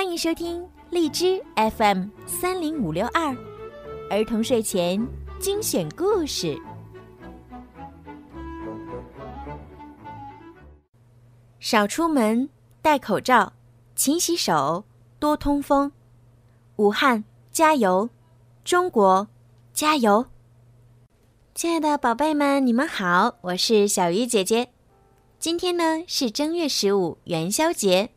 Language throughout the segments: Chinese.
欢迎收听荔枝 FM 三零五六二儿童睡前精选故事。少出门，戴口罩，勤洗手，多通风。武汉加油，中国加油！亲爱的宝贝们，你们好，我是小鱼姐姐。今天呢是正月十五元宵节。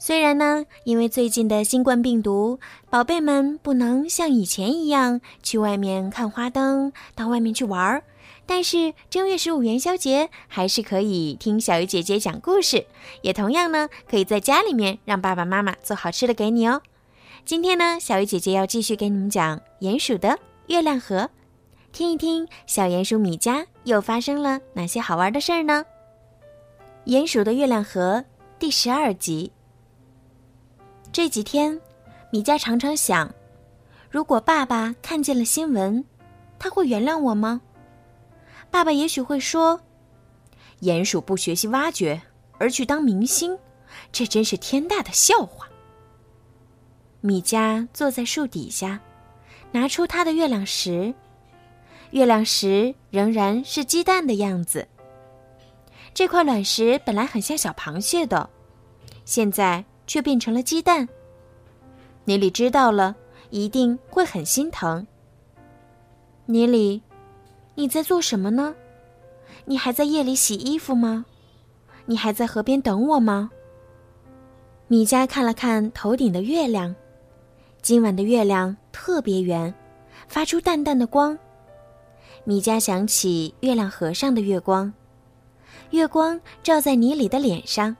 虽然呢，因为最近的新冠病毒，宝贝们不能像以前一样去外面看花灯，到外面去玩儿。但是正月十五元宵节还是可以听小鱼姐姐讲故事，也同样呢可以在家里面让爸爸妈妈做好吃的给你哦。今天呢，小鱼姐姐要继续给你们讲鼹鼠的月亮河，听一听小鼹鼠米家又发生了哪些好玩的事儿呢？鼹鼠的月亮河第十二集。这几天，米加常常想，如果爸爸看见了新闻，他会原谅我吗？爸爸也许会说：“鼹鼠不学习挖掘，而去当明星，这真是天大的笑话。”米迦坐在树底下，拿出他的月亮石，月亮石仍然是鸡蛋的样子。这块卵石本来很像小螃蟹的，现在却变成了鸡蛋。尼里知道了，一定会很心疼。尼里。你在做什么呢？你还在夜里洗衣服吗？你还在河边等我吗？米迦看了看头顶的月亮，今晚的月亮特别圆，发出淡淡的光。米迦想起月亮河上的月光，月光照在尼里的脸上，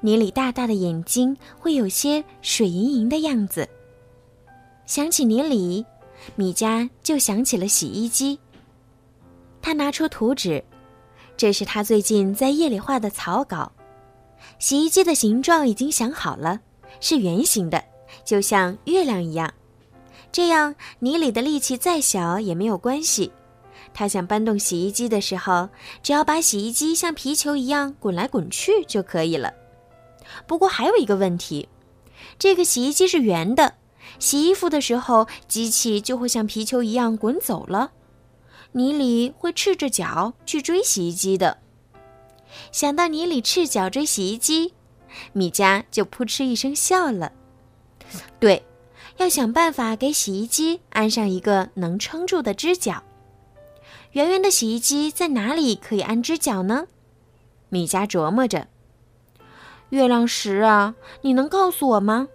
尼里大大的眼睛会有些水盈盈的样子。想起尼里，米迦就想起了洗衣机。他拿出图纸，这是他最近在夜里画的草稿。洗衣机的形状已经想好了，是圆形的，就像月亮一样。这样，泥里的力气再小也没有关系。他想搬动洗衣机的时候，只要把洗衣机像皮球一样滚来滚去就可以了。不过还有一个问题，这个洗衣机是圆的，洗衣服的时候，机器就会像皮球一样滚走了。尼里会赤着脚去追洗衣机的。想到尼里赤脚追洗衣机，米迦就扑哧一声笑了。对，要想办法给洗衣机安上一个能撑住的支脚。圆圆的洗衣机在哪里可以安支脚呢？米迦琢磨着。月亮石啊，你能告诉我吗？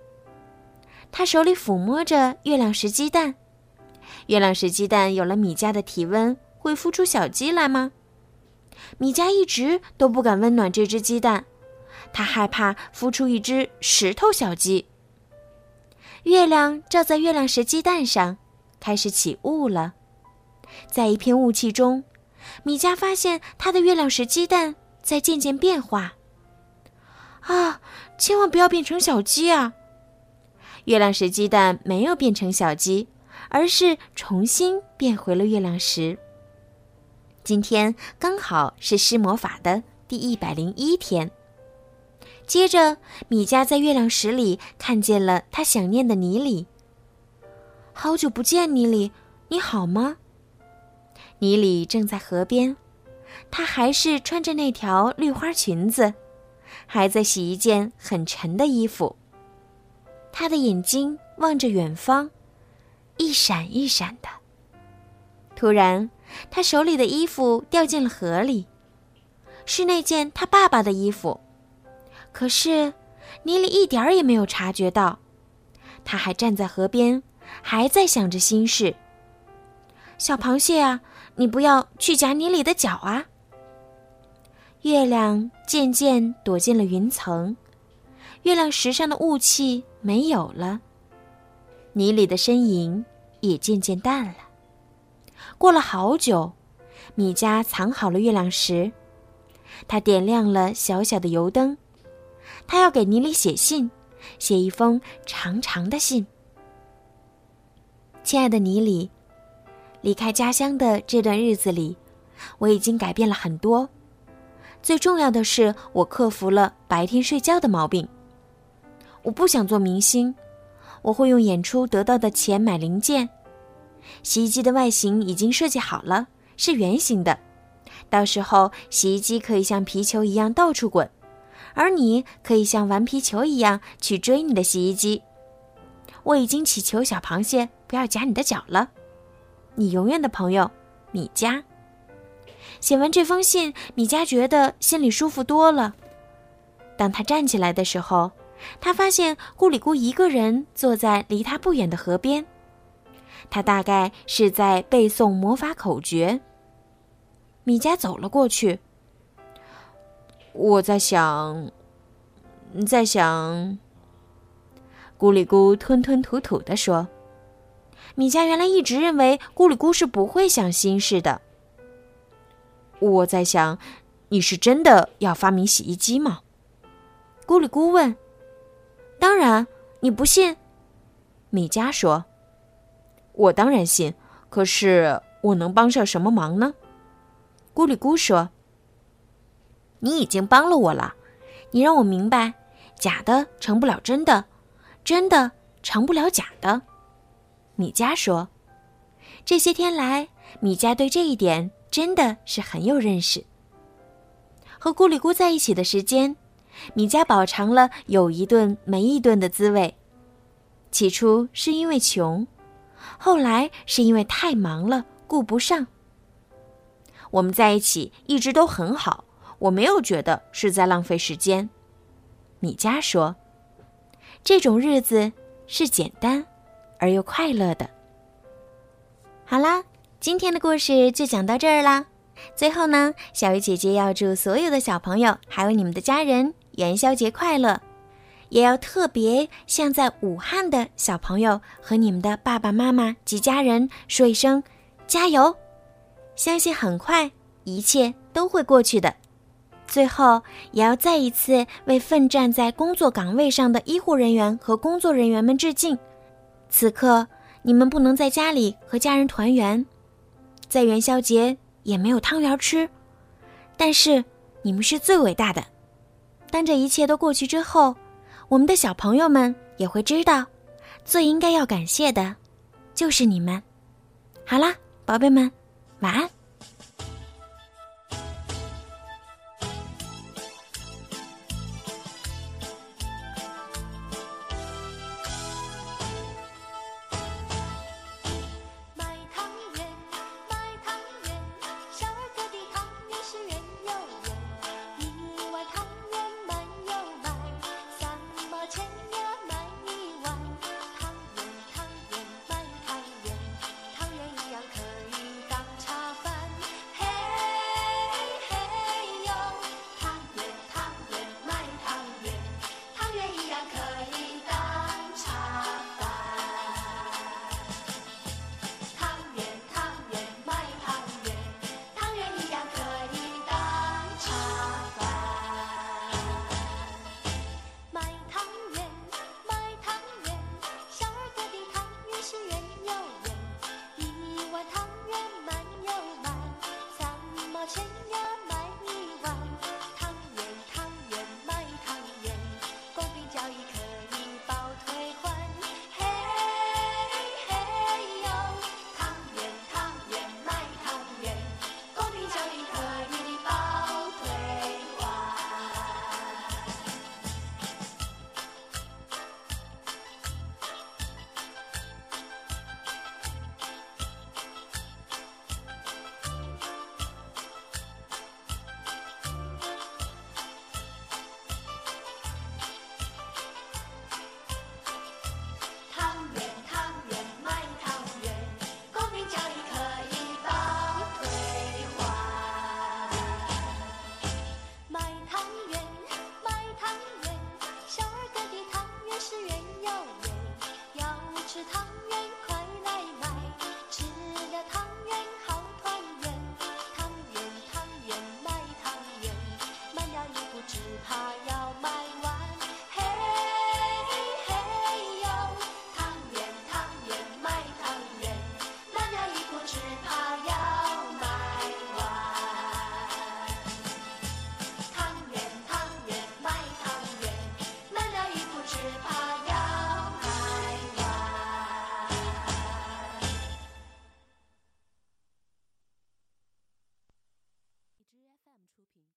他手里抚摸着月亮石鸡蛋。月亮石鸡蛋有了米家的体温，会孵出小鸡来吗？米家一直都不敢温暖这只鸡蛋，他害怕孵出一只石头小鸡。月亮照在月亮石鸡蛋上，开始起雾了。在一片雾气中，米家发现他的月亮石鸡蛋在渐渐变化。啊，千万不要变成小鸡啊！月亮石鸡蛋没有变成小鸡。而是重新变回了月亮石。今天刚好是施魔法的第一百零一天。接着，米迦在月亮石里看见了他想念的尼里。好久不见，尼里，你好吗？尼里正在河边，他还是穿着那条绿花裙子，还在洗一件很沉的衣服。他的眼睛望着远方。一闪一闪的。突然，他手里的衣服掉进了河里，是那件他爸爸的衣服。可是，尼里一点儿也没有察觉到，他还站在河边，还在想着心事。小螃蟹啊，你不要去夹尼里的脚啊！月亮渐渐躲进了云层，月亮石上的雾气没有了。泥里的身影也渐渐淡了。过了好久，米加藏好了月亮石，他点亮了小小的油灯，他要给泥里写信，写一封长长的信。亲爱的泥里，离开家乡的这段日子里，我已经改变了很多。最重要的是，我克服了白天睡觉的毛病。我不想做明星，我会用演出得到的钱买零件。洗衣机的外形已经设计好了，是圆形的，到时候洗衣机可以像皮球一样到处滚，而你可以像玩皮球一样去追你的洗衣机。我已经祈求小螃蟹不要夹你的脚了。你永远的朋友，米佳。写完这封信，米迦觉得心里舒服多了。当他站起来的时候，他发现咕里咕一个人坐在离他不远的河边。他大概是在背诵魔法口诀。米迦走了过去。我在想，在想。咕里咕吞吞吐吐地说：“米迦原来一直认为咕里咕是不会想心事的。”我在想，你是真的要发明洗衣机吗？咕里咕问。当然，你不信？米迦说。我当然信，可是我能帮上什么忙呢？咕里咕说。你已经帮了我了，你让我明白，假的成不了真的，真的成不了假的。米迦说。这些天来，米迦对这一点。真的是很有认识。和咕里咕在一起的时间，米迦饱尝了有一顿没一顿的滋味。起初是因为穷，后来是因为太忙了，顾不上。我们在一起一直都很好，我没有觉得是在浪费时间。米迦说：“这种日子是简单而又快乐的。”好啦。今天的故事就讲到这儿啦。最后呢，小鱼姐姐要祝所有的小朋友还有你们的家人元宵节快乐，也要特别向在武汉的小朋友和你们的爸爸妈妈及家人说一声加油！相信很快一切都会过去的。最后，也要再一次为奋战在工作岗位上的医护人员和工作人员们致敬。此刻，你们不能在家里和家人团圆。在元宵节也没有汤圆吃，但是你们是最伟大的。当这一切都过去之后，我们的小朋友们也会知道，最应该要感谢的，就是你们。好啦，宝贝们，晚安。